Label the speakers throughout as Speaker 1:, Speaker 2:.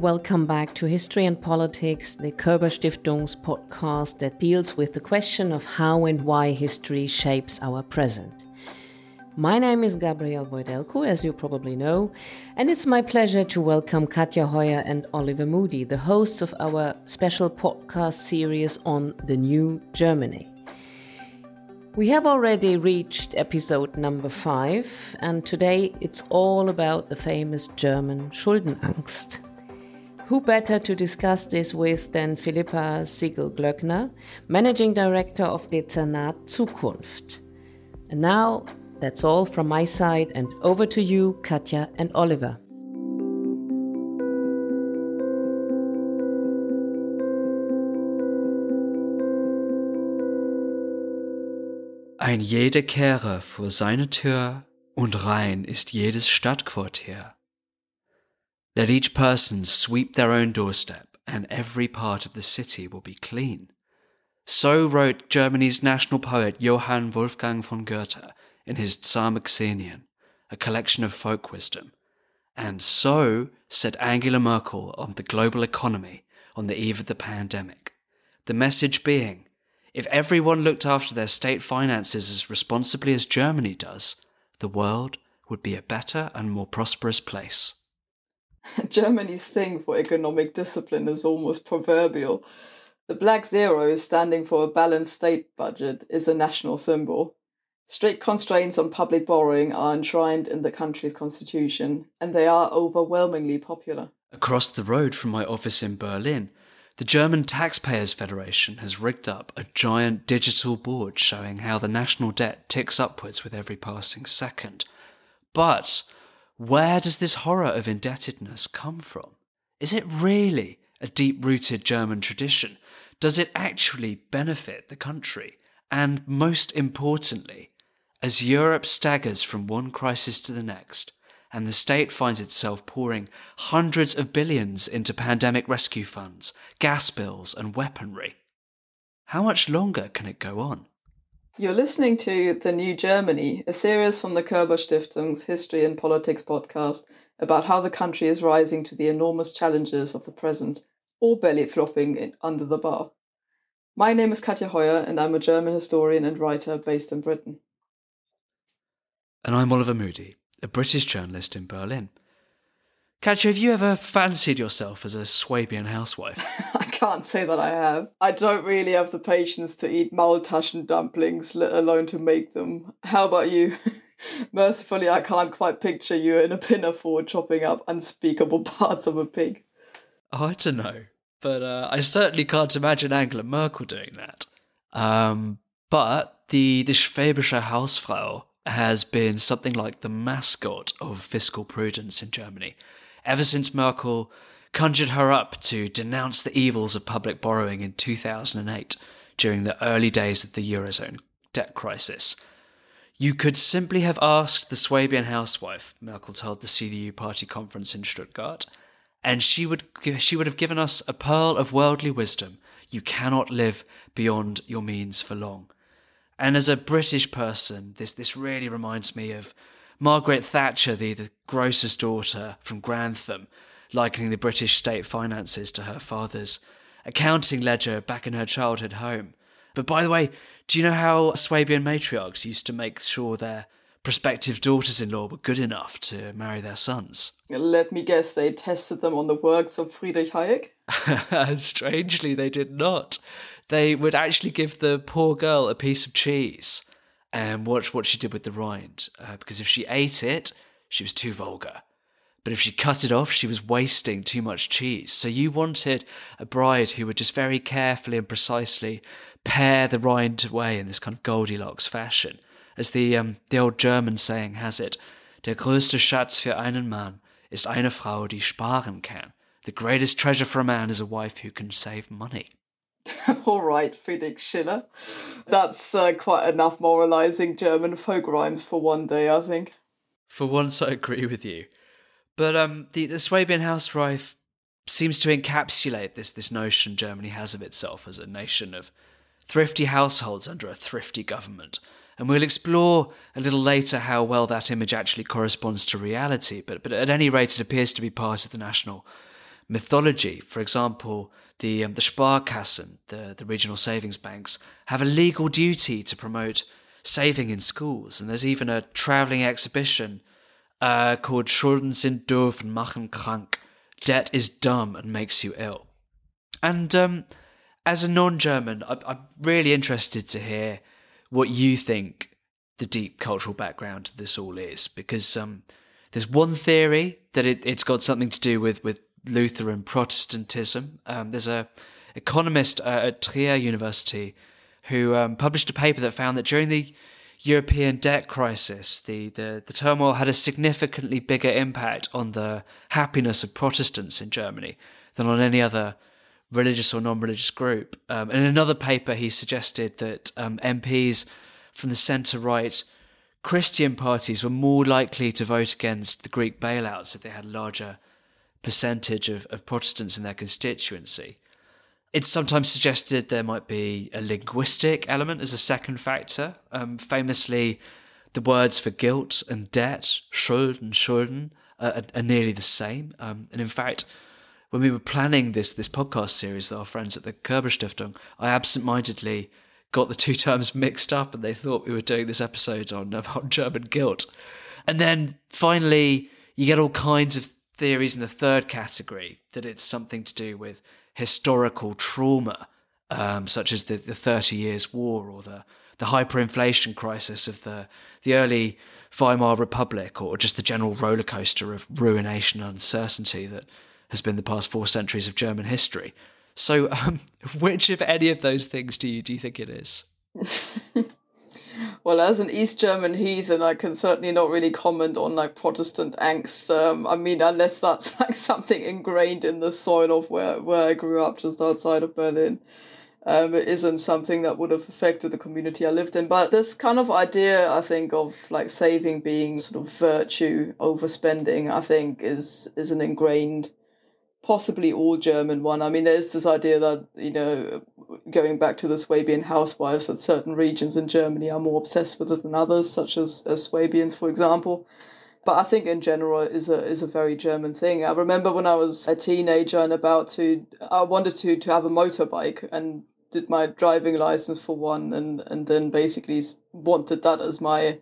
Speaker 1: welcome back to History and Politics, the Körber Stiftung's podcast that deals with the question of how and why history shapes our present. My name is Gabrielle Voidelko, as you probably know, and it's my pleasure to welcome Katja Hoyer and Oliver Moody, the hosts of our special podcast series on the new Germany. We have already reached episode number five, and today it's all about the famous German Schuldenangst. Who better to discuss this with than Philippa Sigl-Glöckner, Managing Director of Dezernat Zukunft. And now, that's all from my side, and over to you, Katja and Oliver.
Speaker 2: Ein jeder kehre vor seine Tür und rein ist jedes Stadtquartier. Let each person sweep their own doorstep and every part of the city will be clean. So wrote Germany's national poet Johann Wolfgang von Goethe in his Xenien, a collection of folk wisdom. And so said Angela Merkel on the global economy on the eve of the pandemic. The message being if everyone looked after their state finances as responsibly as Germany does, the world would be a better and more prosperous place.
Speaker 3: Germany's thing for economic discipline is almost proverbial. The black zero is standing for a balanced state budget, is a national symbol. Strict constraints on public borrowing are enshrined in the country's constitution, and they are overwhelmingly popular.
Speaker 2: Across the road from my office in Berlin, the German Taxpayers Federation has rigged up a giant digital board showing how the national debt ticks upwards with every passing second. But where does this horror of indebtedness come from? Is it really a deep rooted German tradition? Does it actually benefit the country? And most importantly, as Europe staggers from one crisis to the next, and the state finds itself pouring hundreds of billions into pandemic rescue funds, gas bills, and weaponry. How much longer can it go on?
Speaker 3: You're listening to The New Germany, a series from the Körber Stiftung's History and Politics podcast about how the country is rising to the enormous challenges of the present, or belly flopping under the bar. My name is Katja Hoyer, and I'm a German historian and writer based in Britain.
Speaker 2: And I'm Oliver Moody, a British journalist in Berlin. Katja, have you ever fancied yourself as a Swabian housewife?
Speaker 3: I can't say that I have. I don't really have the patience to eat Maultaschen dumplings, let alone to make them. How about you? Mercifully, I can't quite picture you in a pinafore chopping up unspeakable parts of a pig.
Speaker 2: Oh, I don't know. But uh, I certainly can't imagine Angela Merkel doing that. Um, but the, the Schwäbische Hausfrau has been something like the mascot of fiscal prudence in Germany. Ever since Merkel conjured her up to denounce the evils of public borrowing in 2008 during the early days of the Eurozone debt crisis. You could simply have asked the Swabian housewife, Merkel told the CDU party conference in Stuttgart, and she would, she would have given us a pearl of worldly wisdom. You cannot live beyond your means for long. And as a British person, this this really reminds me of Margaret Thatcher, the, the grocer's daughter from Grantham, likening the British state finances to her father's accounting ledger back in her childhood home. But by the way, do you know how Swabian matriarchs used to make sure their prospective daughters in law were good enough to marry their sons?
Speaker 3: Let me guess, they tested them on the works of Friedrich Hayek?
Speaker 2: Strangely, they did not they would actually give the poor girl a piece of cheese and watch what she did with the rind. Uh, because if she ate it, she was too vulgar. But if she cut it off, she was wasting too much cheese. So you wanted a bride who would just very carefully and precisely pare the rind away in this kind of Goldilocks fashion. As the, um, the old German saying has it, der größte Schatz für einen Mann ist eine Frau, die sparen kann. The greatest treasure for a man is a wife who can save money.
Speaker 3: All right, Friedrich Schiller. That's uh, quite enough moralizing German folk rhymes for one day, I think.
Speaker 2: For once, I agree with you. But um, the, the Swabian housewife seems to encapsulate this, this notion Germany has of itself as a nation of thrifty households under a thrifty government. And we'll explore a little later how well that image actually corresponds to reality. But, but at any rate, it appears to be part of the national mythology. For example, the um, the Sparkassen, the, the regional savings banks, have a legal duty to promote saving in schools. And there's even a travelling exhibition uh, called Schulden sind doof und machen krank. Debt is dumb and makes you ill. And um, as a non-German, I, I'm really interested to hear what you think the deep cultural background of this all is, because um, there's one theory that it, has got something to do with with Lutheran Protestantism. Um, there's a economist uh, at Trier University who um, published a paper that found that during the European debt crisis, the, the, the turmoil had a significantly bigger impact on the happiness of Protestants in Germany than on any other religious or non religious group. Um, in another paper, he suggested that um, MPs from the centre right Christian parties were more likely to vote against the Greek bailouts if they had larger percentage of, of Protestants in their constituency. It's sometimes suggested there might be a linguistic element as a second factor. Um, famously, the words for guilt and debt, Schuld and Schulden, are, are nearly the same. Um, and in fact, when we were planning this this podcast series with our friends at the Körber Stiftung, I absentmindedly got the two terms mixed up, and they thought we were doing this episode on about German guilt. And then finally, you get all kinds of theories in the third category that it's something to do with historical trauma, um, such as the, the Thirty Years' War or the, the hyperinflation crisis of the, the early Weimar Republic, or just the general roller coaster of ruination and uncertainty that has been the past four centuries of German history. So, um, which of any of those things do you do you think it is?
Speaker 3: well, as an East German heathen, I can certainly not really comment on like Protestant angst. Um, I mean, unless that's like something ingrained in the soil of where, where I grew up, just outside of Berlin. Um, it isn't something that would have affected the community I lived in. But this kind of idea, I think, of like saving being sort of virtue over spending, I think, is is an ingrained possibly all German one. I mean, there's this idea that, you know, going back to the Swabian housewives, that certain regions in Germany are more obsessed with it than others, such as, as Swabians, for example. But I think in general is a is a very German thing. I remember when I was a teenager and about to, I wanted to to have a motorbike and did my driving license for one, and and then basically wanted that as my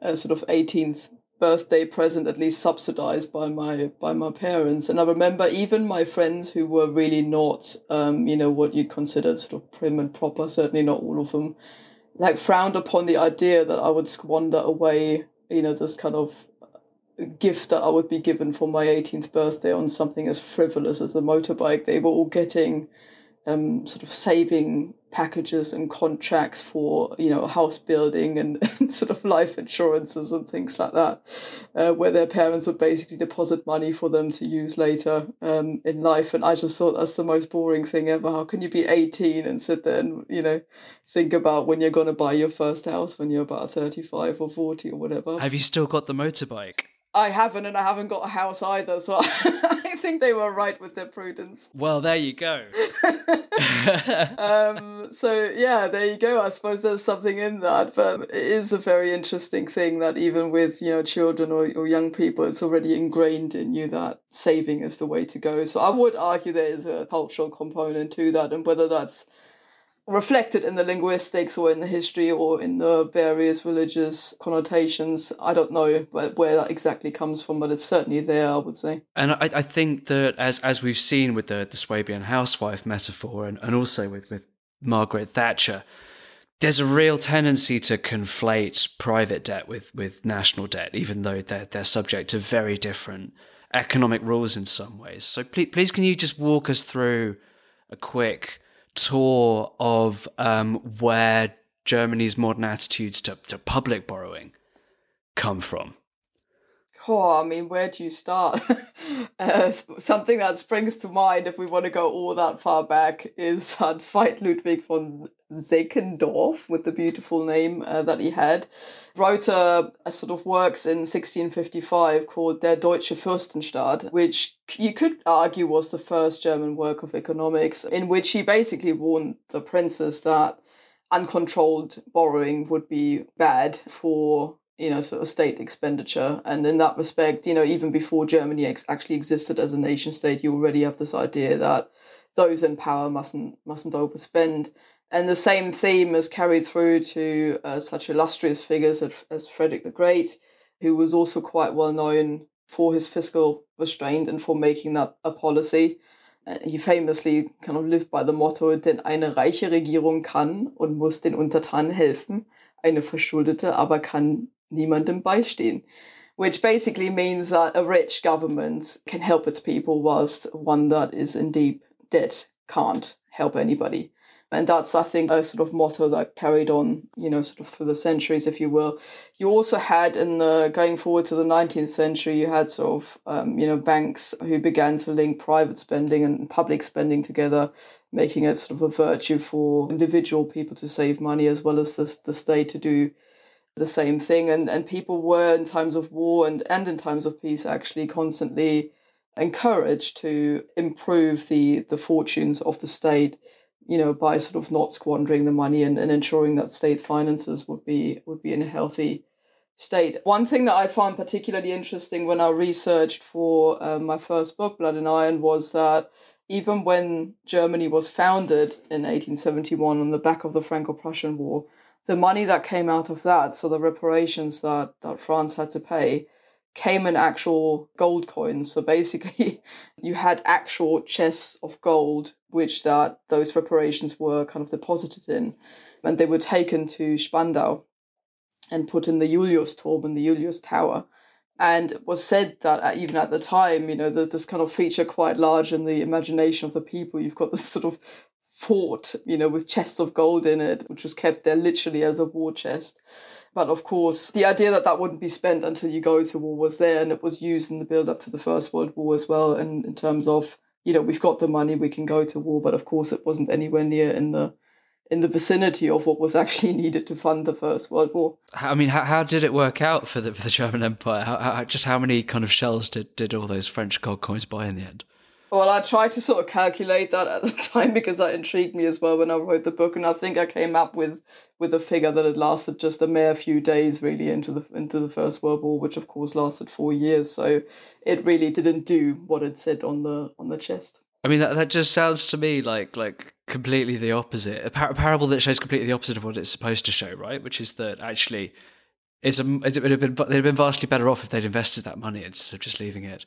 Speaker 3: uh, sort of 18th birthday present at least subsidized by my by my parents. And i remember even my friends who were really not um you know what you'd consider sort of prim and proper certainly not all of them like frowned upon the idea that i would squander away you know this kind of gift that i would be given for my 18th birthday on something as frivolous as a motorbike. They were all getting um, sort of saving packages and contracts for you know house building and, and sort of life insurances and things like that uh, where their parents would basically deposit money for them to use later um, in life. And i just thought that's the most boring thing ever. How can you be 18 and sit there and you know think about when you're going to buy your first house when you're about 35 or 40 or whatever?
Speaker 2: Have you still got the motorbike
Speaker 3: I haven't, and I haven't got a house either, so I think they were right with their prudence.
Speaker 2: Well, there you go.
Speaker 3: um, so yeah, there you go. I suppose there's something in that, but it is a very interesting thing that even with you know children or, or young people, it's already ingrained in you that saving is the way to go. So I would argue there is a cultural component to that, and whether that's reflected in the linguistics or in the history or in the various religious connotations. I don't know where that exactly comes from, but it's certainly there, I would say.
Speaker 2: And I, I think that as as we've seen with the, the Swabian housewife metaphor and, and also with, with Margaret Thatcher, there's a real tendency to conflate private debt with, with national debt, even though they're, they're subject to very different economic rules in some ways. So please, please can you just walk us through a quick tour of um, where Germany's modern attitudes to, to public borrowing come from?
Speaker 3: Oh, I mean, where do you start? uh, something that springs to mind, if we want to go all that far back, is that Veit Ludwig von Seckendorff, with the beautiful name uh, that he had, wrote a, a, sort of works in 1655 called Der Deutsche Fürstenstaat, which you could argue was the first German work of economics, in which he basically warned the princes that uncontrolled borrowing would be bad for you know, sort of state expenditure. And in that respect, you know, even before Germany ex- actually existed as a nation state, you already have this idea that those in power mustn't mustn't overspend. And the same theme is carried through to uh, such illustrious figures as, as Frederick the Great, who was also quite well known for his fiscal restraint and for making that a policy. He famously kind of lived by the motto, denn eine reiche Regierung kann und muss den Untertanen helfen, eine verschuldete aber kann niemandem beistehen. Which basically means that a rich government can help its people whilst one that is in deep debt can't help anybody. And that's, I think, a sort of motto that carried on, you know, sort of through the centuries, if you will. You also had in the going forward to the 19th century, you had sort of, um, you know, banks who began to link private spending and public spending together, making it sort of a virtue for individual people to save money as well as the, the state to do the same thing. And, and people were, in times of war and, and in times of peace, actually constantly encouraged to improve the, the fortunes of the state you know, by sort of not squandering the money and, and ensuring that state finances would be would be in a healthy state. One thing that I found particularly interesting when I researched for uh, my first book, Blood and Iron, was that even when Germany was founded in 1871 on the back of the Franco-Prussian War, the money that came out of that, so the reparations that, that France had to pay, came in actual gold coins. So basically, you had actual chests of gold, which that those reparations were kind of deposited in, and they were taken to Spandau and put in the Julius-Turm in the Julius Tower. And it was said that uh, even at the time, you know, there's this kind of feature quite large in the imagination of the people. You've got this sort of fort, you know, with chests of gold in it, which was kept there literally as a war chest. But of course, the idea that that wouldn't be spent until you go to war was there, and it was used in the build up to the First World War as well. And in terms of, you know, we've got the money, we can go to war, but of course, it wasn't anywhere near in the in the vicinity of what was actually needed to fund the First World War.
Speaker 2: I mean, how, how did it work out for the for the German Empire? How, how, just how many kind of shells did, did all those French gold coins buy in the end?
Speaker 3: Well, I tried to sort of calculate that at the time because that intrigued me as well when I wrote the book, and I think I came up with with a figure that had lasted just a mere few days, really, into the into the First World War, which of course lasted four years. So it really didn't do what it said on the on the chest.
Speaker 2: I mean, that, that just sounds to me like like completely the opposite. A, par- a parable that shows completely the opposite of what it's supposed to show, right? Which is that actually, it's a it would have been they'd have been vastly better off if they'd invested that money instead of just leaving it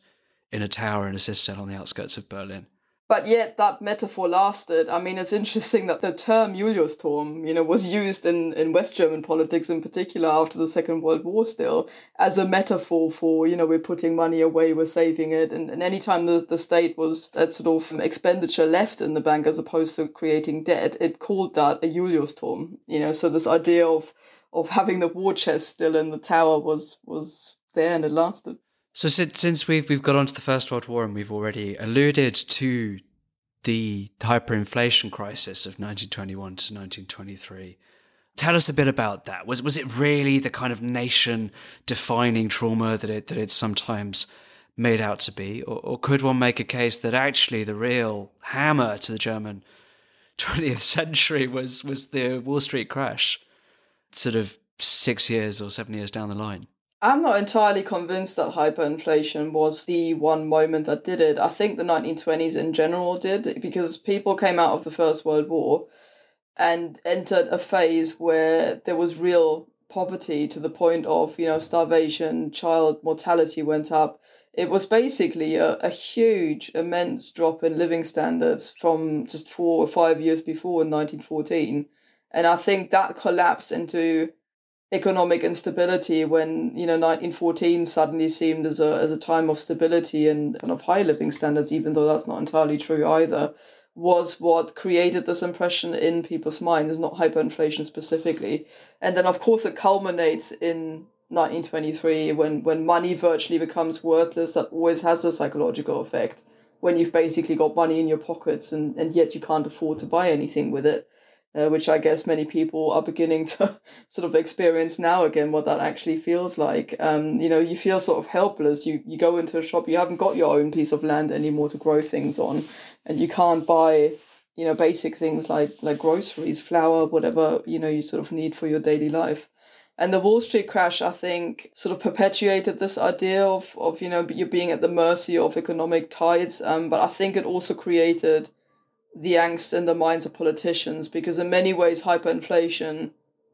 Speaker 2: in a tower in a cistern on the outskirts of Berlin.
Speaker 3: But yet that metaphor lasted. I mean, it's interesting that the term Julius-Turm, you know, was used in, in West German politics in particular after the Second World War still as a metaphor for, you know, we're putting money away, we're saving it. And, and anytime the, the state was that sort of expenditure left in the bank as opposed to creating debt, it called that a Julius-Turm, you know, so this idea of of having the war chest still in the tower was was there and it lasted.
Speaker 2: So since since we've we've got onto the First World War and we've already alluded to the hyperinflation crisis of 1921 to 1923. Tell us a bit about that. Was was it really the kind of nation defining trauma that it that it's sometimes made out to be, or, or could one make a case that actually the real hammer to the German 20th century was was the Wall Street crash, sort of six years or seven years down the line?
Speaker 3: I'm not entirely convinced that hyperinflation was the one moment that did it. I think the 1920s in general did because people came out of the First World War and entered a phase where there was real poverty to the point of, you know, starvation, child mortality went up. It was basically a, a huge, immense drop in living standards from just four or five years before in 1914. And I think that collapsed into economic instability when you know 1914 suddenly seemed as a as a time of stability and kind of high living standards even though that's not entirely true either was what created this impression in people's minds not hyperinflation specifically. And then of course it culminates in 1923 when when money virtually becomes worthless. That always has a psychological effect when you've basically got money in your pockets and, and yet you can't afford to buy anything with it uh, which I guess many people are beginning to sort of experience now again what that actually feels like. Um, you know, you feel sort of helpless. You you go into a shop, you haven't got your own piece of land anymore to grow things on, and you can't buy you know basic things like like groceries, flour, whatever you know you sort of need for your daily life. And the Wall Street crash, I think, sort of perpetuated this idea of, of you know, you're being at the mercy of economic tides. Um, but I think it also created the angst in the minds of politicians because, in many ways, hyperinflation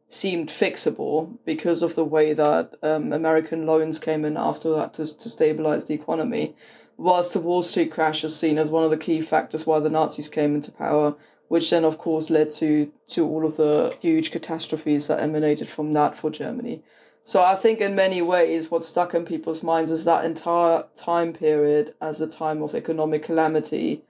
Speaker 3: seemed fixable because of the way that um, American loans came in after that to, to stabilize the economy. Whilst the Wall Street crash is seen as one of the key factors why the Nazis came into power, which then, of course, led to, to all of the huge catastrophes that emanated from that for Germany. So I think in many ways, what stuck in people's minds is that entire time period as a time of economic calamity,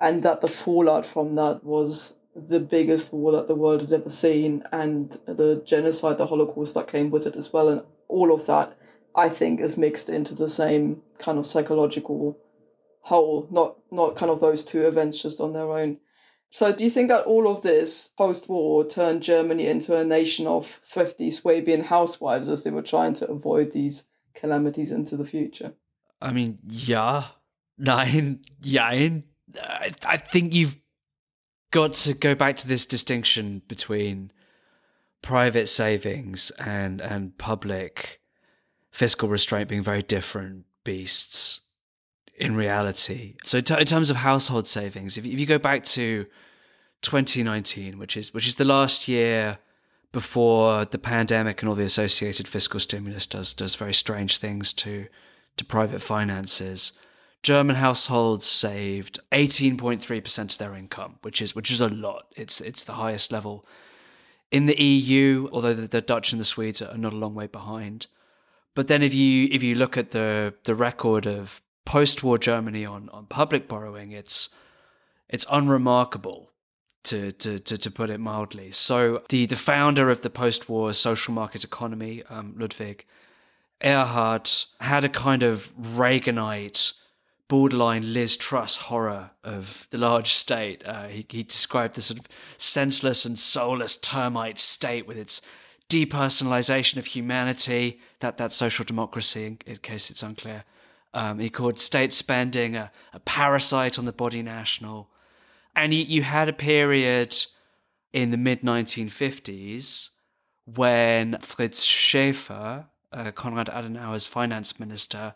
Speaker 3: and that the fallout from that was the biggest war that the world had ever seen, and the genocide, the Holocaust that came with it as well, and all of that, I think, is mixed into the same kind of psychological whole. Not not kind of those two events just on their own. So, do you think that all of this post war turned Germany into a nation of thrifty Swabian housewives as they were trying to avoid these calamities into the future?
Speaker 2: I mean, yeah, nein, jein. I, I think you've got to go back to this distinction between private savings and and public fiscal restraint being very different beasts in reality. So, t- in terms of household savings, if, if you go back to 2019, which is which is the last year before the pandemic and all the associated fiscal stimulus does does very strange things to to private finances. German households saved 18.3% of their income, which is which is a lot. It's it's the highest level in the EU, although the, the Dutch and the Swedes are not a long way behind. But then if you if you look at the the record of post-war Germany on on public borrowing, it's it's unremarkable to, to, to, to, put it mildly. So the, the founder of the post-war social market economy, um, Ludwig Erhard, had a kind of Reaganite borderline Liz Truss horror of the large state. Uh, he, he described the sort of senseless and soulless termite state with its depersonalization of humanity, that, that social democracy, in, in case it's unclear. Um, he called state spending a, a, parasite on the body national. And you, you had a period in the mid 1950s when Fritz Schäffer, uh, Konrad Adenauer's finance minister,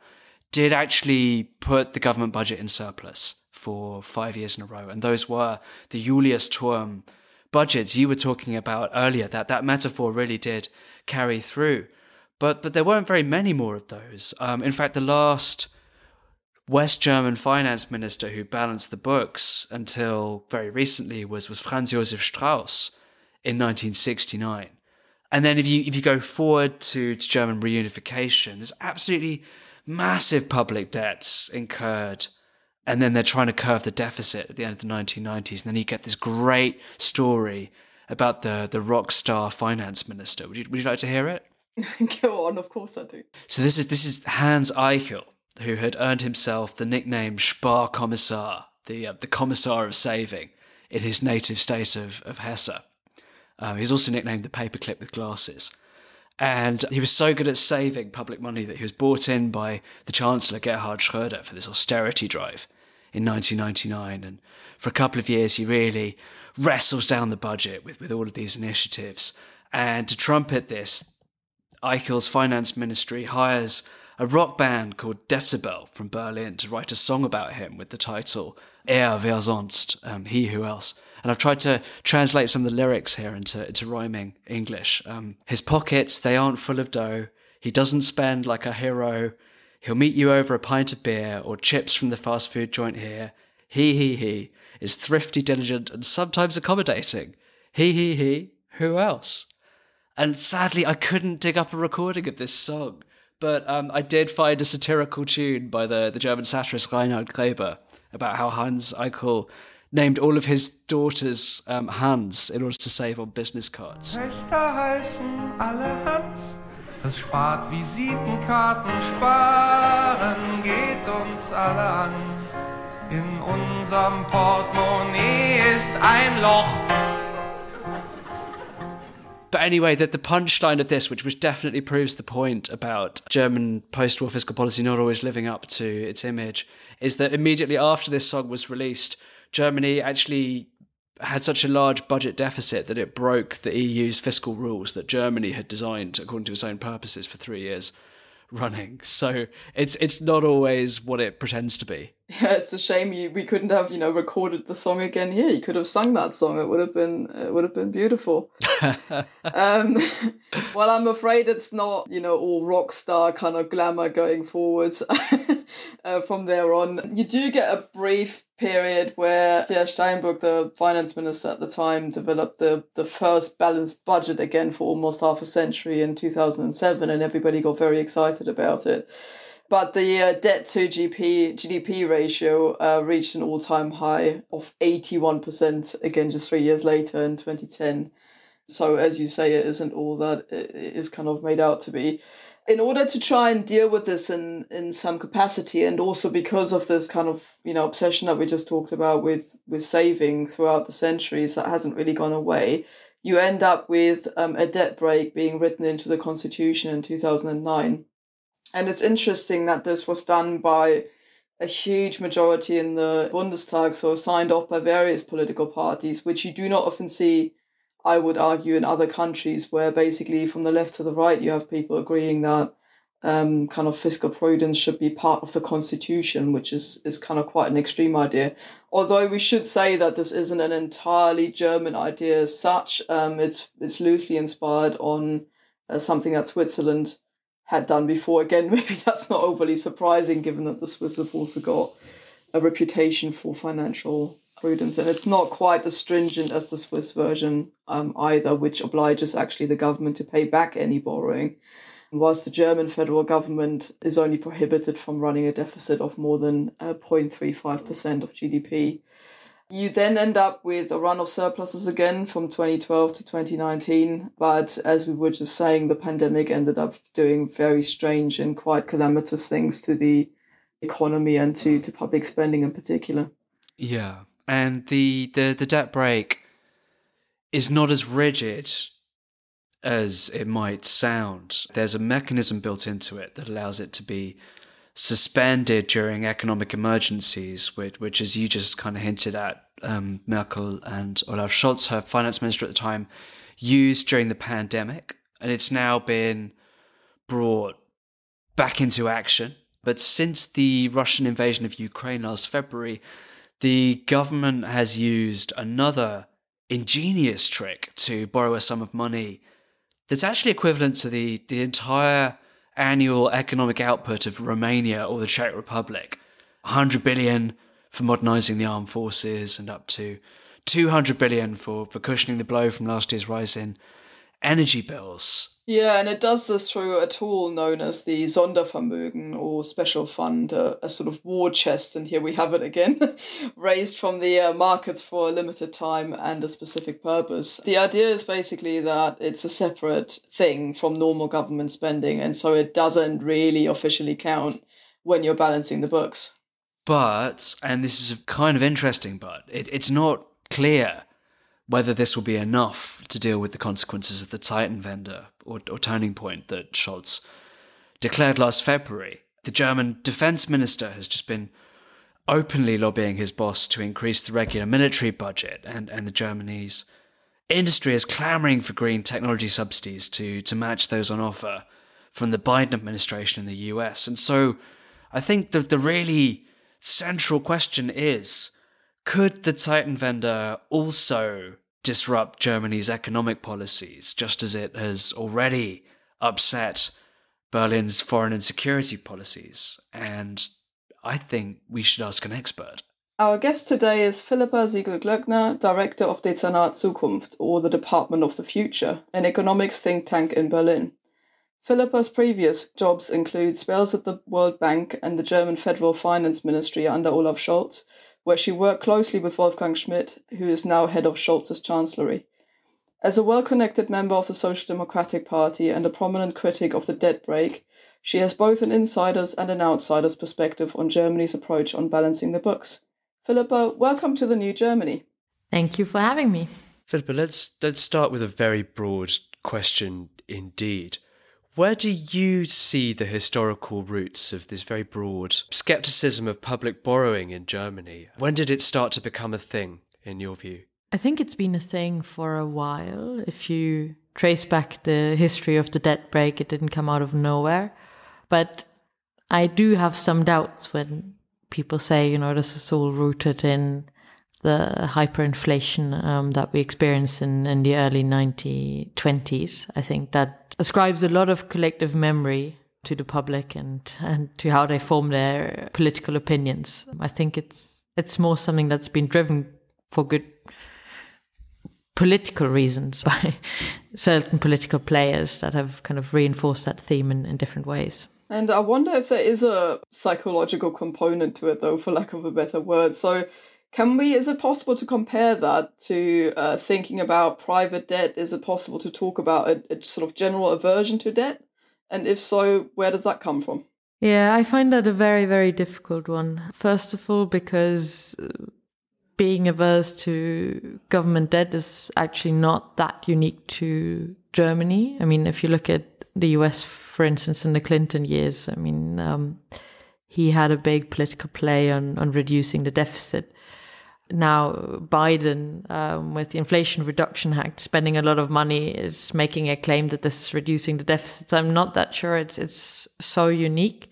Speaker 2: did actually put the government budget in surplus for five years in a row. And those were the Julius Turm budgets you were talking about earlier. That that metaphor really did carry through. But but there weren't very many more of those. Um, in fact, the last West German finance minister who balanced the books until very recently was was Franz Josef Strauss in 1969. And then if you if you go forward to, to German reunification, there's absolutely massive public debts incurred and then they're trying to curve the deficit at the end of the 1990s and then you get this great story about the the rock star finance minister. Would you would you like to hear it?
Speaker 3: Go on of course i do.
Speaker 2: So this is this is hans eichel who had earned himself the nickname sparkommissar the uh, the commissar of saving in his native state of of hesse. Um, he's also nicknamed the paperclip with glasses and he was so good at saving public money that he was brought in by the Chancellor Gerhard Schröder for this austerity drive in 1999. And for a couple of years, he really wrestles down the budget with, with all of these initiatives. And to trumpet this, Eichel's finance ministry hires a rock band called Decibel from Berlin to write a song about him with the title Er wer sonst, um, He Who Else. And I've tried to translate some of the lyrics here into, into rhyming English. Um, his pockets, they aren't full of dough. He doesn't spend like a hero. He'll meet you over a pint of beer or chips from the fast food joint here. He, he, he is thrifty, diligent, and sometimes accommodating. He, he, he, who else? And sadly, I couldn't dig up a recording of this song, but um, I did find a satirical tune by the, the German satirist Rainald Grebe about how Hans Eichel named all of his daughters um, Hans in order to save on business cards. Das spart Visitenkarten sparen geht uns alle an. In unserem Portemonnaie ist ein Loch. But anyway, that the punchline of this, which which definitely proves the point about German post-war fiscal policy not always living up to its image, is that immediately after this song was released, Germany actually had such a large budget deficit that it broke the EU's fiscal rules that Germany had designed according to its own purposes for three years running. So it's it's not always what it pretends to be.
Speaker 3: Yeah, it's a shame you we couldn't have you know recorded the song again here. You could have sung that song. It would have been it would have been beautiful. um, well, I'm afraid it's not you know all rock star kind of glamour going forwards uh, from there on. You do get a brief period where Peer Steinbrück, the finance minister at the time, developed the, the first balanced budget again for almost half a century in 2007, and everybody got very excited about it. But the uh, debt to GP, GDP ratio uh, reached an all time high of 81%, again, just three years later in 2010. So, as you say, it isn't all that it is kind of made out to be in order to try and deal with this in in some capacity and also because of this kind of you know obsession that we just talked about with with saving throughout the centuries that hasn't really gone away you end up with um, a debt brake being written into the constitution in 2009 and it's interesting that this was done by a huge majority in the bundestag so signed off by various political parties which you do not often see I would argue in other countries where basically from the left to the right you have people agreeing that um, kind of fiscal prudence should be part of the constitution, which is is kind of quite an extreme idea. Although we should say that this isn't an entirely German idea as such. Um, it's it's loosely inspired on uh, something that Switzerland had done before. Again, maybe that's not overly surprising given that the Swiss have also got a reputation for financial prudence, and it's not quite as stringent as the Swiss version um, either, which obliges actually the government to pay back any borrowing. Whilst the German federal government is only prohibited from running a deficit of more than uh, 0.35% of GDP. You then end up with a run of surpluses again from 2012 to 2019. But as we were just saying, the pandemic ended up doing very strange and quite calamitous things to the economy and to, to public spending in particular.
Speaker 2: Yeah and the the the debt brake is not as rigid as it might sound. There's a mechanism built into it that allows it to be suspended during economic emergencies, which, which as you just kind of hinted at, um, Merkel and Olaf Scholz, her finance minister at the time, used during the pandemic. And it's now been brought back into action. But since the Russian invasion of Ukraine last February, the government has used another ingenious trick to borrow a sum of money that's actually equivalent to the, the entire annual economic output of Romania or the Czech Republic. 100 billion for modernizing the armed forces and up to 200 billion for, for cushioning the blow from last year's rise in energy bills.
Speaker 3: Yeah, and it does this through a tool known as the Sondervermögen or special fund, a, a sort of war chest. And here we have it again, raised from the uh, markets for a limited time and a specific purpose. The idea is basically that it's a separate thing from normal government spending, and so it doesn't really officially count when you're balancing the books.
Speaker 2: But, and this is kind of interesting, but it, it's not clear whether this will be enough to deal with the consequences of the Zeitenwende or, or turning point that Scholz declared last February. The German defense minister has just been openly lobbying his boss to increase the regular military budget, and, and the Germany's industry is clamoring for green technology subsidies to, to match those on offer from the Biden administration in the US. And so I think that the really central question is could the Zeitenwende also disrupt Germany's economic policies, just as it has already upset Berlin's foreign and security policies? And I think we should ask an expert.
Speaker 3: Our guest today is Philippa Sigl-Glöckner, Director of Dezernat Zukunft, or the Department of the Future, an economics think tank in Berlin. Philippa's previous jobs include spells at the World Bank and the German Federal Finance Ministry under Olaf Scholz, where she worked closely with Wolfgang Schmidt, who is now head of Scholz's chancellery. As a well connected member of the Social Democratic Party and a prominent critic of the debt brake, she has both an insider's and an outsider's perspective on Germany's approach on balancing the books. Philippa, welcome to the new Germany.
Speaker 4: Thank you for having me.
Speaker 5: Philippa, let's let's start with a very broad question indeed. Where do you see the historical roots of this very broad skepticism of public borrowing in Germany? When did it start to become a thing, in your view?
Speaker 4: I think it's been a thing for a while. If you trace back the history of the debt brake, it didn't come out of nowhere. But I do have some doubts when people say, you know, this is all rooted in the hyperinflation um, that we experienced in, in the early 1920s. I think that ascribes a lot of collective memory to the public and, and to how they form their political opinions. I think it's it's more something that's been driven for good political reasons by certain political players that have kind of reinforced that theme in, in different ways.
Speaker 3: And I wonder if there is a psychological component to it, though, for lack of a better word. So, can we, is it possible to compare that to uh, thinking about private debt? Is it possible to talk about a, a sort of general aversion to debt? And if so, where does that come from?
Speaker 4: Yeah, I find that a very, very difficult one. First of all, because uh, being averse to government debt is actually not that unique to Germany. I mean, if you look at the US, for instance, in the Clinton years, I mean, um, he had a big political play on, on reducing the deficit now Biden, um, with the Inflation Reduction Act, spending a lot of money, is making a claim that this is reducing the deficits. I'm not that sure. It's it's so unique,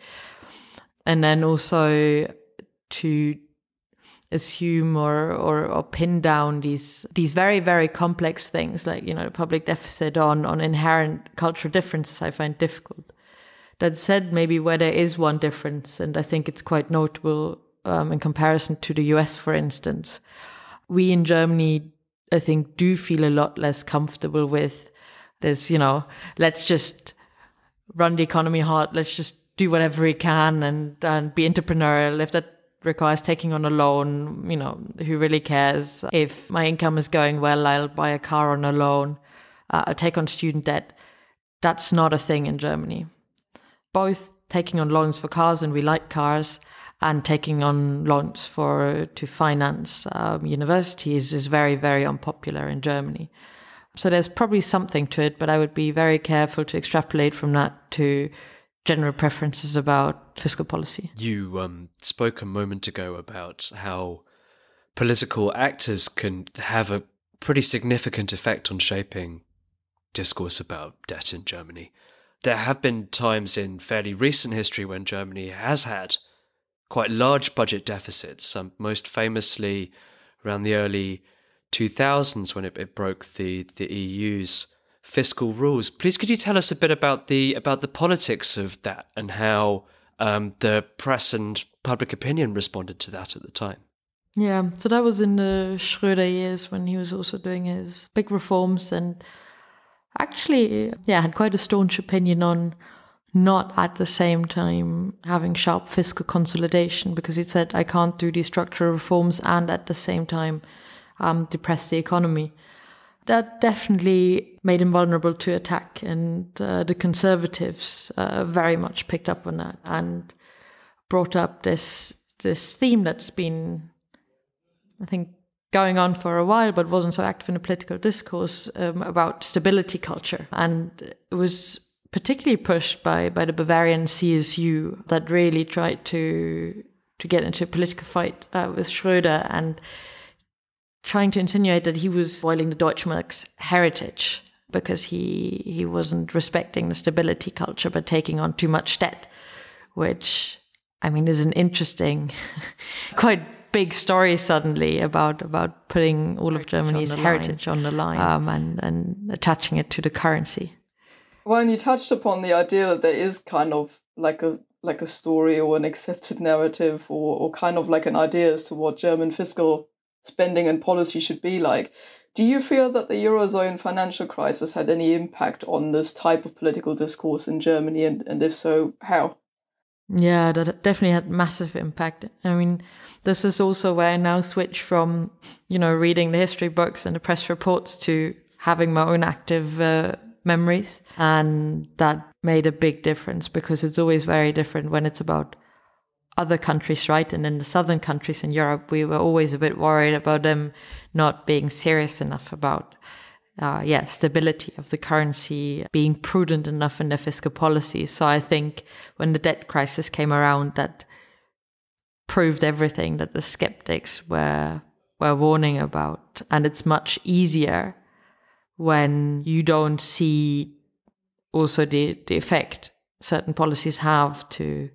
Speaker 4: and then also to assume or, or or pin down these these very very complex things like you know the public deficit on on inherent cultural differences. I find difficult. That said, maybe where there is one difference, and I think it's quite notable um, in comparison to the US, for instance. We in Germany, I think, do feel a lot less comfortable with this, you know, let's just run the economy hard, let's just do whatever we can and, and be entrepreneurial. If that requires taking on a loan, you know, who really cares? If my income is going well, I'll buy a car on a loan, uh, I'll take on student debt. That's not a thing in Germany. Both taking on loans for cars, and we like cars, and taking on loans for to finance um, universities is very very unpopular in Germany. So there's probably something to it, but I would be very careful to extrapolate from that to general preferences about fiscal policy.
Speaker 5: You um, spoke a moment ago about how political actors can have a pretty significant effect on shaping discourse about debt in Germany. There have been times in fairly recent history when Germany has had quite large budget deficits, um, most famously around the early 2000s when it, it broke the, the EU's fiscal rules. Please, could you tell us a bit about the about the politics of that and how um, the press and public opinion responded to that at the time?
Speaker 4: Yeah, so that was in the Schröder years when he was also doing his big reforms and actually, yeah, had quite a staunch opinion on not at the same time having sharp fiscal consolidation because he said, I can't do these structural reforms and at the same time um, depress the economy. That definitely made him vulnerable to attack, and uh, the conservatives uh, very much picked up on that and brought up this this theme that's been, I think, going on for a while, but wasn't so active in the political discourse um, about stability culture, and it was particularly pushed by by the Bavarian CSU that really tried to to get into a political fight uh, with Schröder and trying to insinuate that he was spoiling the Deutschmark's heritage because he he wasn't respecting the stability culture but taking on too much debt, which I mean is an interesting, quite big story suddenly about about putting all of Germany's heritage line. on the line um, and and attaching it to the currency.
Speaker 3: Well, and you touched upon the idea that there is kind of like a like a story or an accepted narrative or, or kind of like an idea as to what German fiscal spending and policy should be like. Do you feel that the Eurozone financial crisis had any impact on this type of political discourse in Germany? And, and if so, how?
Speaker 4: Yeah, that definitely had massive impact. I mean, this is also where I now switch from, you know, reading the history books and the press reports to having my own active uh, memories. And that made a big difference because it's always very different when it's about other countries, right? And in the southern countries in Europe, we were always a bit worried about them not being serious enough about, uh, yeah, stability of the currency, being prudent enough in their fiscal policy. So I think when the debt crisis came around, that proved everything that the skeptics were were warning about. And it's much easier when you don't see also the, the effect certain policies have to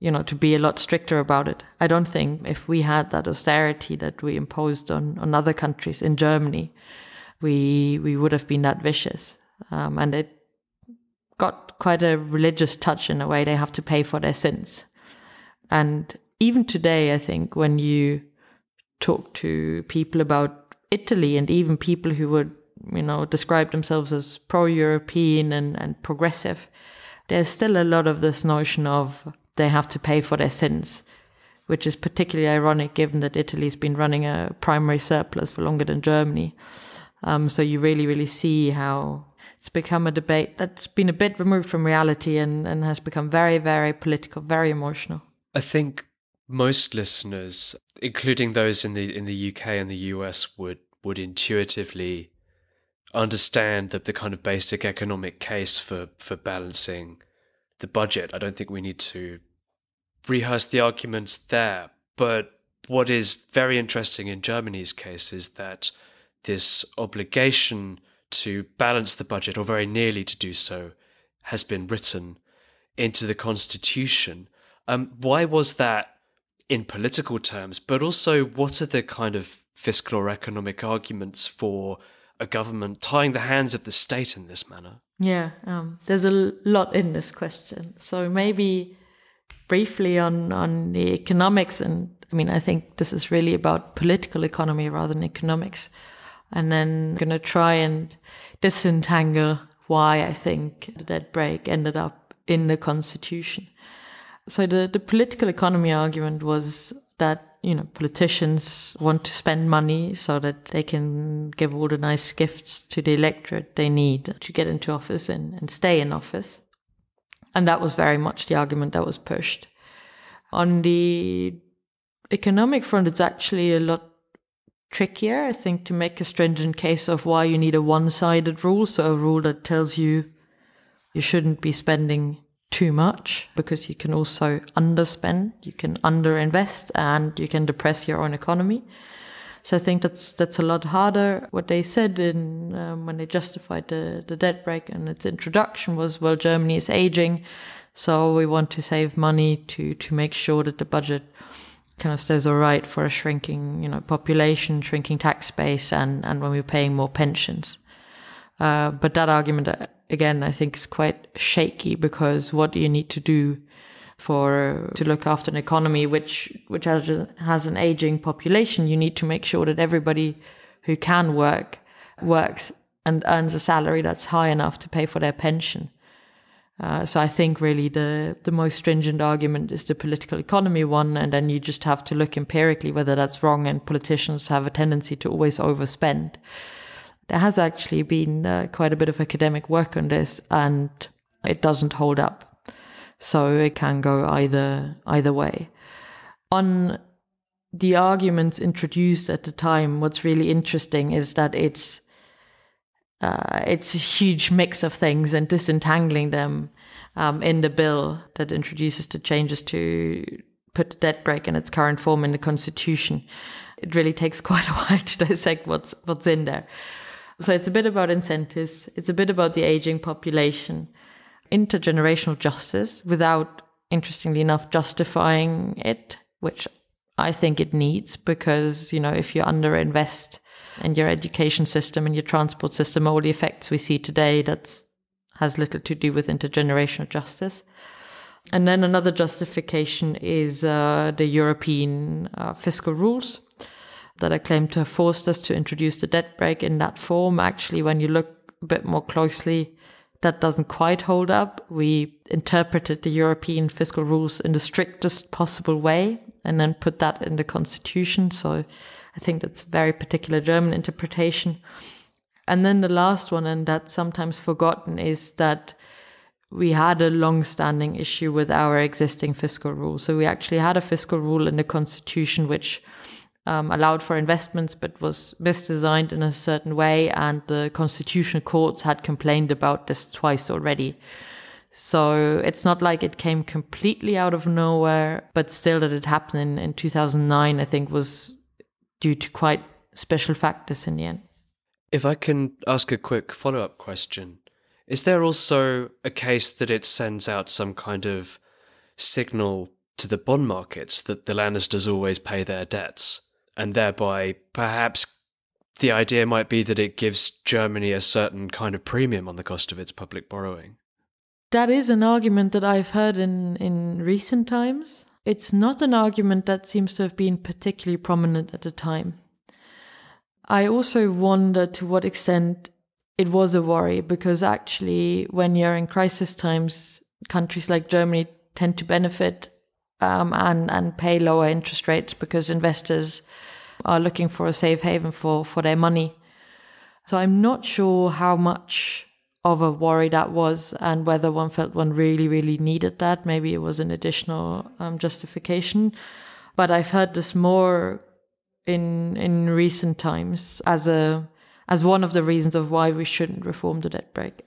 Speaker 4: you know to be a lot stricter about it. I don't think if we had that austerity that we imposed on on other countries in germany we we would have been that vicious. Um, and it got quite a religious touch in a way. They have to pay for their sins. And even today i think when you talk to people about italy and even people who would you know, describe themselves as pro-European and, and progressive, there's still a lot of this notion of they have to pay for their sins, which is particularly ironic given that Italy's been running a primary surplus for longer than Germany. Um, so you really, really see how it's become a debate that's been a bit removed from reality and, and has become very, very political, very emotional.
Speaker 5: I think most listeners, including those in the in the UK and the US, would would intuitively understand the, the kind of basic economic case for, for balancing the budget. I don't think we need to rehearse the arguments there. But what is very interesting in Germany's case is that this obligation to balance the budget, or very nearly to do so, has been written into the constitution. Um, why was that in political terms? But also, what are the kind of fiscal or economic arguments for a government tying the hands of the state in this manner?
Speaker 4: Yeah, um, there's a lot in this question. So maybe briefly on on the economics, and I mean, I think this is really about political economy rather than economics. And then I'm gonna try and disentangle why I think that brake ended up in the constitution. So the the political economy argument was that you know, politicians want to spend money so that they can give all the nice gifts to the electorate they need to get into office and, and stay in office. And that was very much the argument that was pushed. On the economic front, it's actually a lot trickier, I think, to make a stringent case of why you need a one sided rule. So, a rule that tells you you shouldn't be spending too much because you can also underspend, you can underinvest, and you can depress your own economy. So I think that's that's a lot harder. What they said in um, when they justified the the debt brake and its introduction was, well, Germany is aging, so we want to save money to to make sure that the budget kind of stays all right for a shrinking you know population, shrinking tax base, and and when we're paying more pensions. Uh, but that argument again, I think is quite shaky because what do you need to do for to look after an economy which which has, has an aging population? You need to make sure that everybody who can work works and earns a salary that's high enough to pay for their pension. Uh, so I think really the the most stringent argument is the political economy one, and then you just have to look empirically whether that's wrong. And politicians have a tendency to always overspend there has actually been uh, quite a bit of academic work on this, and it doesn't hold up. So it can go either either way. On the arguments introduced at the time, what's really interesting is that it's uh, it's a huge mix of things and disentangling them um, in the bill that introduces the changes to put the debt brake in its current form in the constitution. It really takes quite a while to dissect what's what's in there. So it's a bit about incentives, it's a bit about the aging population, intergenerational justice without, interestingly enough, justifying it, which I think it needs because, you know, if you underinvest in your education system and your transport system, all the effects we see today, that has little to do with intergenerational justice. And then another justification is uh, the European uh, fiscal rules that are claimed to have forced us to introduce the debt brake in that form. Actually, when you look a bit more closely, that doesn't quite hold up. We interpreted the European fiscal rules in the strictest possible way and then put that in the constitution. So I think that's a very particular German interpretation. And then the last one, and that's sometimes forgotten, is that we had a long standing issue with our existing fiscal rule. So we actually had a fiscal rule in the constitution which um, allowed for investments but was misdesigned in a certain way, and the constitutional courts had complained about this twice already. So it's not like it came completely out of nowhere, but still that it happened in, in 2009, I think was due to quite special factors in the end.
Speaker 2: If I can ask a quick follow up question, is there also a case that it sends out some kind of signal to the bond markets that the Lannisters always pay their debts, and thereby perhaps the idea might be that it gives Germany a certain kind of premium on the cost of its public borrowing?
Speaker 4: That is an argument that I've heard in, in recent times. It's not an argument that seems to have been particularly prominent at the time. I also wonder to what extent it was a worry because actually, when you're in crisis times, countries like Germany tend to benefit um, and and pay lower interest rates because investors are looking for a safe haven for for their money. So I'm not sure how much of a worry that was and whether one felt one really really needed that. Maybe it was an additional um, justification, but I've heard this more in in recent times as a as one of the reasons of why we shouldn't reform the debt brake.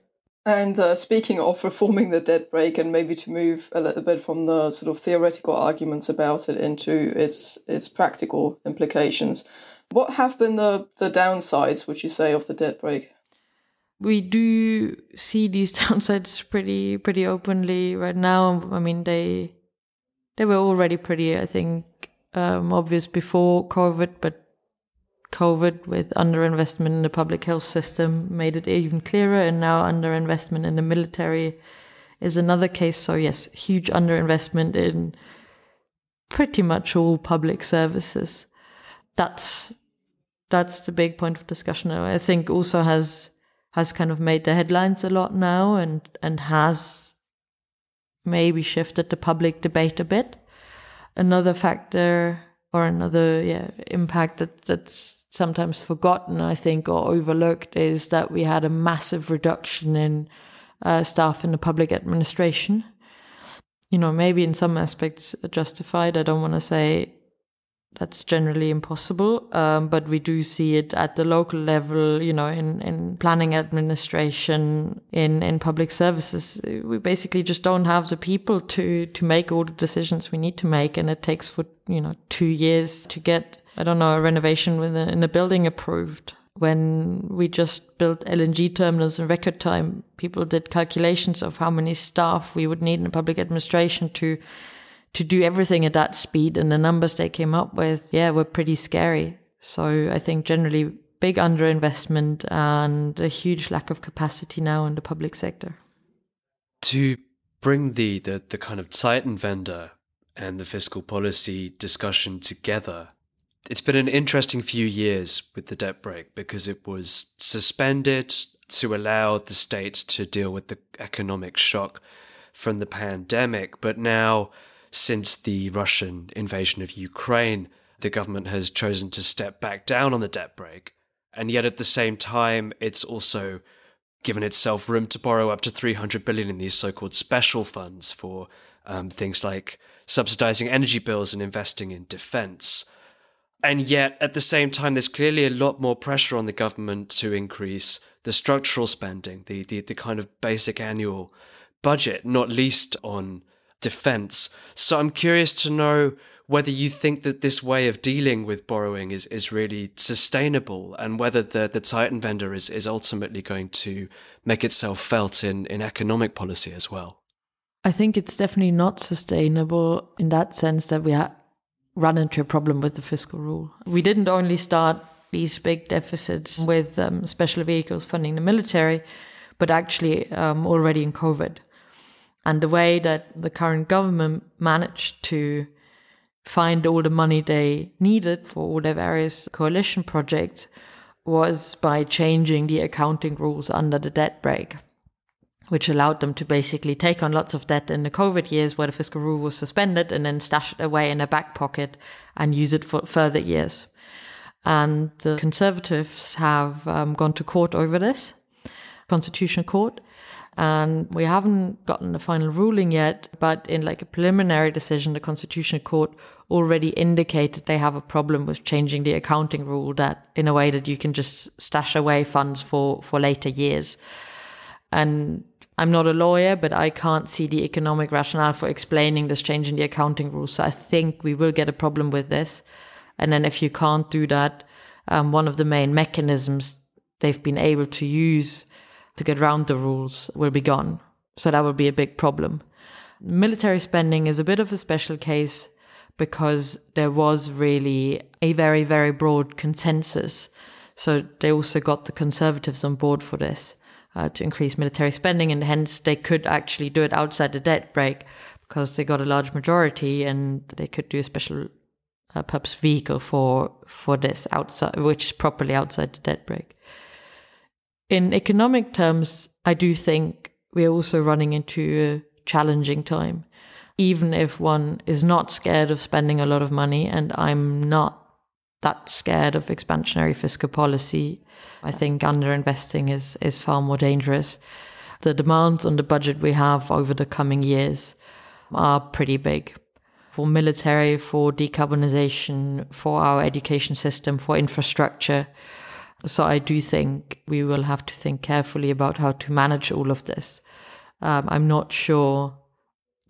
Speaker 3: And uh, speaking of reforming the debt brake, and maybe to move a little bit from the sort of theoretical arguments about it into its its practical implications, what have been the the downsides, would you say, of the debt brake?
Speaker 4: We do see these downsides pretty pretty openly right now. I mean, they they were already pretty, I think, um, obvious before COVID, but COVID with underinvestment in the public health system made it even clearer, and now underinvestment in the military is another case. So yes, huge underinvestment in pretty much all public services. That's that's the big point of discussion. I think also has has kind of made the headlines a lot now, and and has maybe shifted the public debate a bit. Another factor or another yeah impact that that's sometimes forgotten, I think, or overlooked is that we had a massive reduction in uh, staff in the public administration. You know, maybe in some aspects justified. I don't want to say that's generally impossible, um, but we do see it at the local level. You know, in in planning administration, in in public services, we basically just don't have the people to to make all the decisions we need to make, and it takes for you know two years to get I don't know, a renovation within in a building approved. When we just built LNG terminals in record time, people did calculations of how many staff we would need in public administration to to do everything at that speed, and the numbers they came up with, yeah, were pretty scary. So I think generally big underinvestment and a huge lack of capacity now in the public sector.
Speaker 2: To bring the, the, the kind of Zeitenwende and the fiscal policy discussion together, it's been an interesting few years with the debt brake because it was suspended to allow the state to deal with the economic shock from the pandemic. But now, since the Russian invasion of Ukraine, the government has chosen to step back down on the debt brake. And yet, at the same time, it's also given itself room to borrow up to 300 billion in these so-called special funds for um, things like subsidizing energy bills and investing in defense. And yet, at the same time, there's clearly a lot more pressure on the government to increase the structural spending, the, the, the kind of basic annual budget, not least on defense. So I'm curious to know whether you think that this way of dealing with borrowing is, is really sustainable and whether the, the Zeitenwende is, is ultimately going to make itself felt in, in economic policy as well.
Speaker 4: I think it's definitely not sustainable in that sense that we ha- run into a problem with the fiscal rule. We didn't only start these big deficits with um, special vehicles funding the military, but actually um, already in COVID. And the way that the current government managed to find all the money they needed for all their various coalition projects was by changing the accounting rules under the debt brake which allowed them to basically take on lots of debt in the COVID years where the fiscal rule was suspended and then stash it away in a back pocket and use it for further years. And the conservatives have um, gone to court over this, constitutional court. And we haven't gotten a final ruling yet, but in like a preliminary decision, the constitutional court already indicated they have a problem with changing the accounting rule that in a way that you can just stash away funds for, for later years. And I'm not a lawyer, but I can't see the economic rationale for explaining this change in the accounting rules. So I think we will get a problem with this. And then if you can't do that, um, one of the main mechanisms they've been able to use to get around the rules will be gone. So that will be a big problem. Military spending is a bit of a special case because there was really a very, very broad consensus. So they also got the conservatives on board for this uh, to increase military spending, and hence they could actually do it outside the debt brake because they got a large majority and they could do a special uh, purpose vehicle for for this outside, which is properly outside the debt brake. In economic terms, I do think we're also running into a challenging time. Even if one is not scared of spending a lot of money, and I'm not that scared of expansionary fiscal policy, I think underinvesting is, is far more dangerous. The demands on the budget we have over the coming years are pretty big for military, for decarbonization, for our education system, for infrastructure. So I do think we will have to think carefully about how to manage all of this. Um, I'm not sure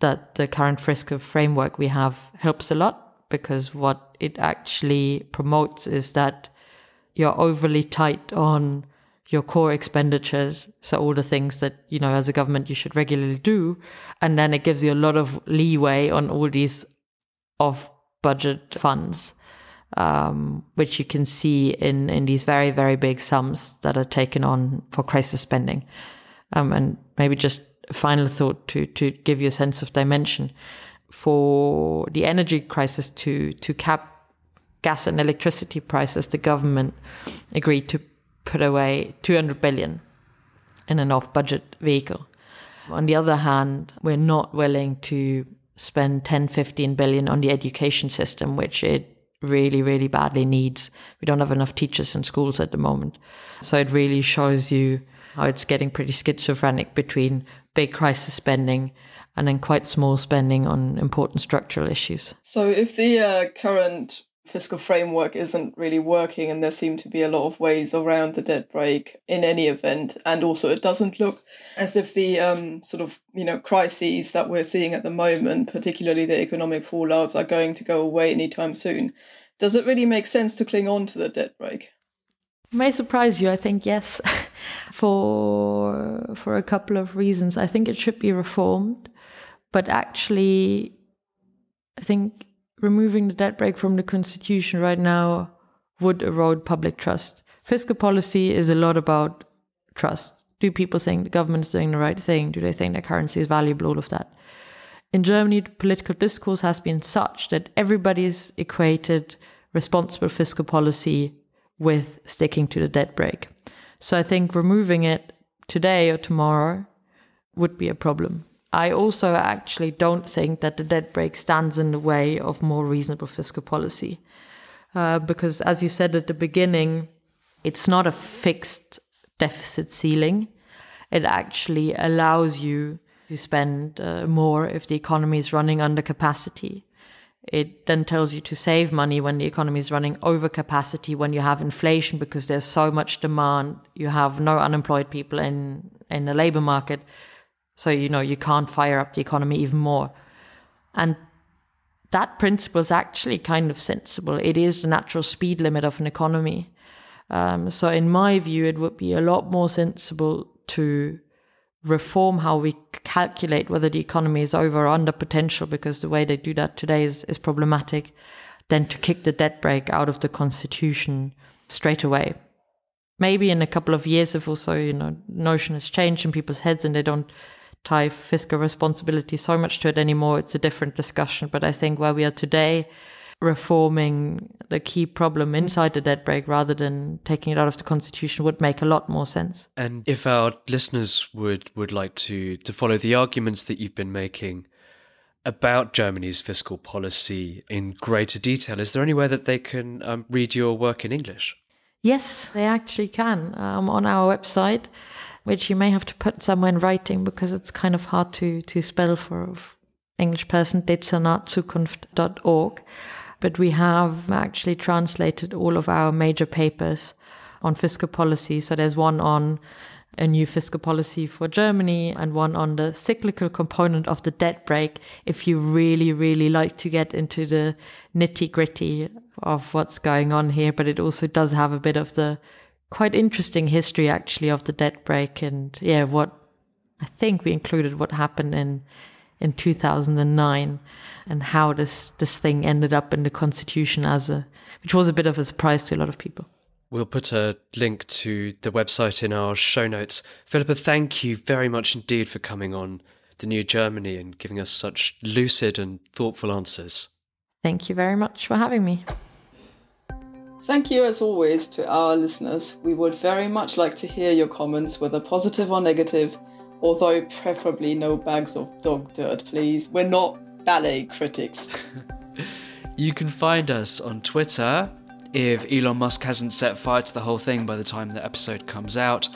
Speaker 4: that the current fiscal framework we have helps a lot because what it actually promotes is that you're overly tight on your core expenditures. So all the things that, you know, as a government you should regularly do. And then it gives you a lot of leeway on all these off budget funds, um, which you can see in, in these very, very big sums that are taken on for crisis spending. Um, and maybe just a final thought to, to give you a sense of dimension for the energy crisis to, to cap gas and electricity prices, the government agreed to put away 200 billion in an off budget vehicle. On the other hand, we're not willing to spend 10, 15 billion on the education system, which it really, really badly needs. We don't have enough teachers in schools at the moment. So it really shows you how it's getting pretty schizophrenic between big crisis spending and then quite small spending on important structural issues.
Speaker 3: So if the uh, current fiscal framework isn't really working and there seem to be a lot of ways around the debt brake in any event and also it doesn't look as if the um, sort of you know crises that we're seeing at the moment particularly the economic fallouts are going to go away anytime soon does it really make sense to cling on to the debt brake
Speaker 4: may surprise you i think yes. For for a couple of reasons. I think it should be reformed but actually i think removing the debt brake from the constitution right now would erode public trust. Fiscal policy is a lot about trust. Do people think the government is doing the right thing? Do they think their currency is valuable? All of that. In Germany, the political discourse has been such that everybody's equated responsible fiscal policy with sticking to the debt brake. So I think removing it today or tomorrow would be a problem. I also actually don't think that the debt brake stands in the way of more reasonable fiscal policy. Uh, because, as you said at the beginning, it's not a fixed deficit ceiling. It actually allows you to spend uh, more if the economy is running under capacity. It then tells you to save money when the economy is running over capacity, when you have inflation because there's so much demand, you have no unemployed people in, in the labor market. So, you know, you can't fire up the economy even more. And that principle is actually kind of sensible. It is the natural speed limit of an economy. Um, so, in my view, it would be a lot more sensible to reform how we calculate whether the economy is over or under potential, because the way they do that today is, is problematic, than to kick the debt brake out of the constitution straight away. Maybe in a couple of years, if also, you know, notion has changed in people's heads and they don't tie fiscal responsibility so much to it anymore. It's a different discussion. But I think where we are today, reforming the key problem inside the debt brake rather than taking it out of the constitution would make a lot more sense.
Speaker 5: And if our listeners would would like to to follow the arguments that you've been making about Germany's fiscal policy in greater detail, is there anywhere that they can um, read your work in English?
Speaker 4: Yes, they actually can um, on our website which you may have to put somewhere in writing because it's kind of hard to, to spell for an English person, dezernatzukunft.org. But we have actually translated all of our major papers on fiscal policy. So there's one on a new fiscal policy for Germany and one on the cyclical component of the debt brake if you really, really like to get into the nitty gritty of what's going on here, but it also does have a bit of the quite interesting history actually of the debt brake and yeah, what I think we included what happened in in 2009 and how this this thing ended up in the constitution as a which was a bit of a surprise to a lot of people.
Speaker 5: We'll put a link to the website in our show notes. Philippa, thank you very much indeed for coming on the new Germany and giving us such lucid and thoughtful answers.
Speaker 4: Thank you very much for having me.
Speaker 3: Thank you, as always, to our listeners. We would very much like to hear your comments, whether positive or negative, although preferably no bags of dog dirt, please. We're not ballet critics.
Speaker 2: you can find us on Twitter if Elon Musk hasn't set fire to the whole thing by the time the episode comes out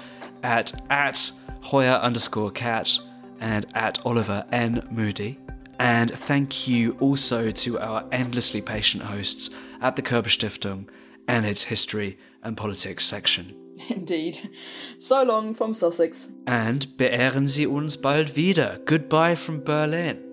Speaker 2: at at Hoyer underscore cat and at Oliver N. Moody. And thank you also to our endlessly patient hosts at the Körber Stiftung and its history and politics section.
Speaker 3: Indeed. So long from Sussex.
Speaker 2: And beehren Sie uns bald wieder. Goodbye from Berlin.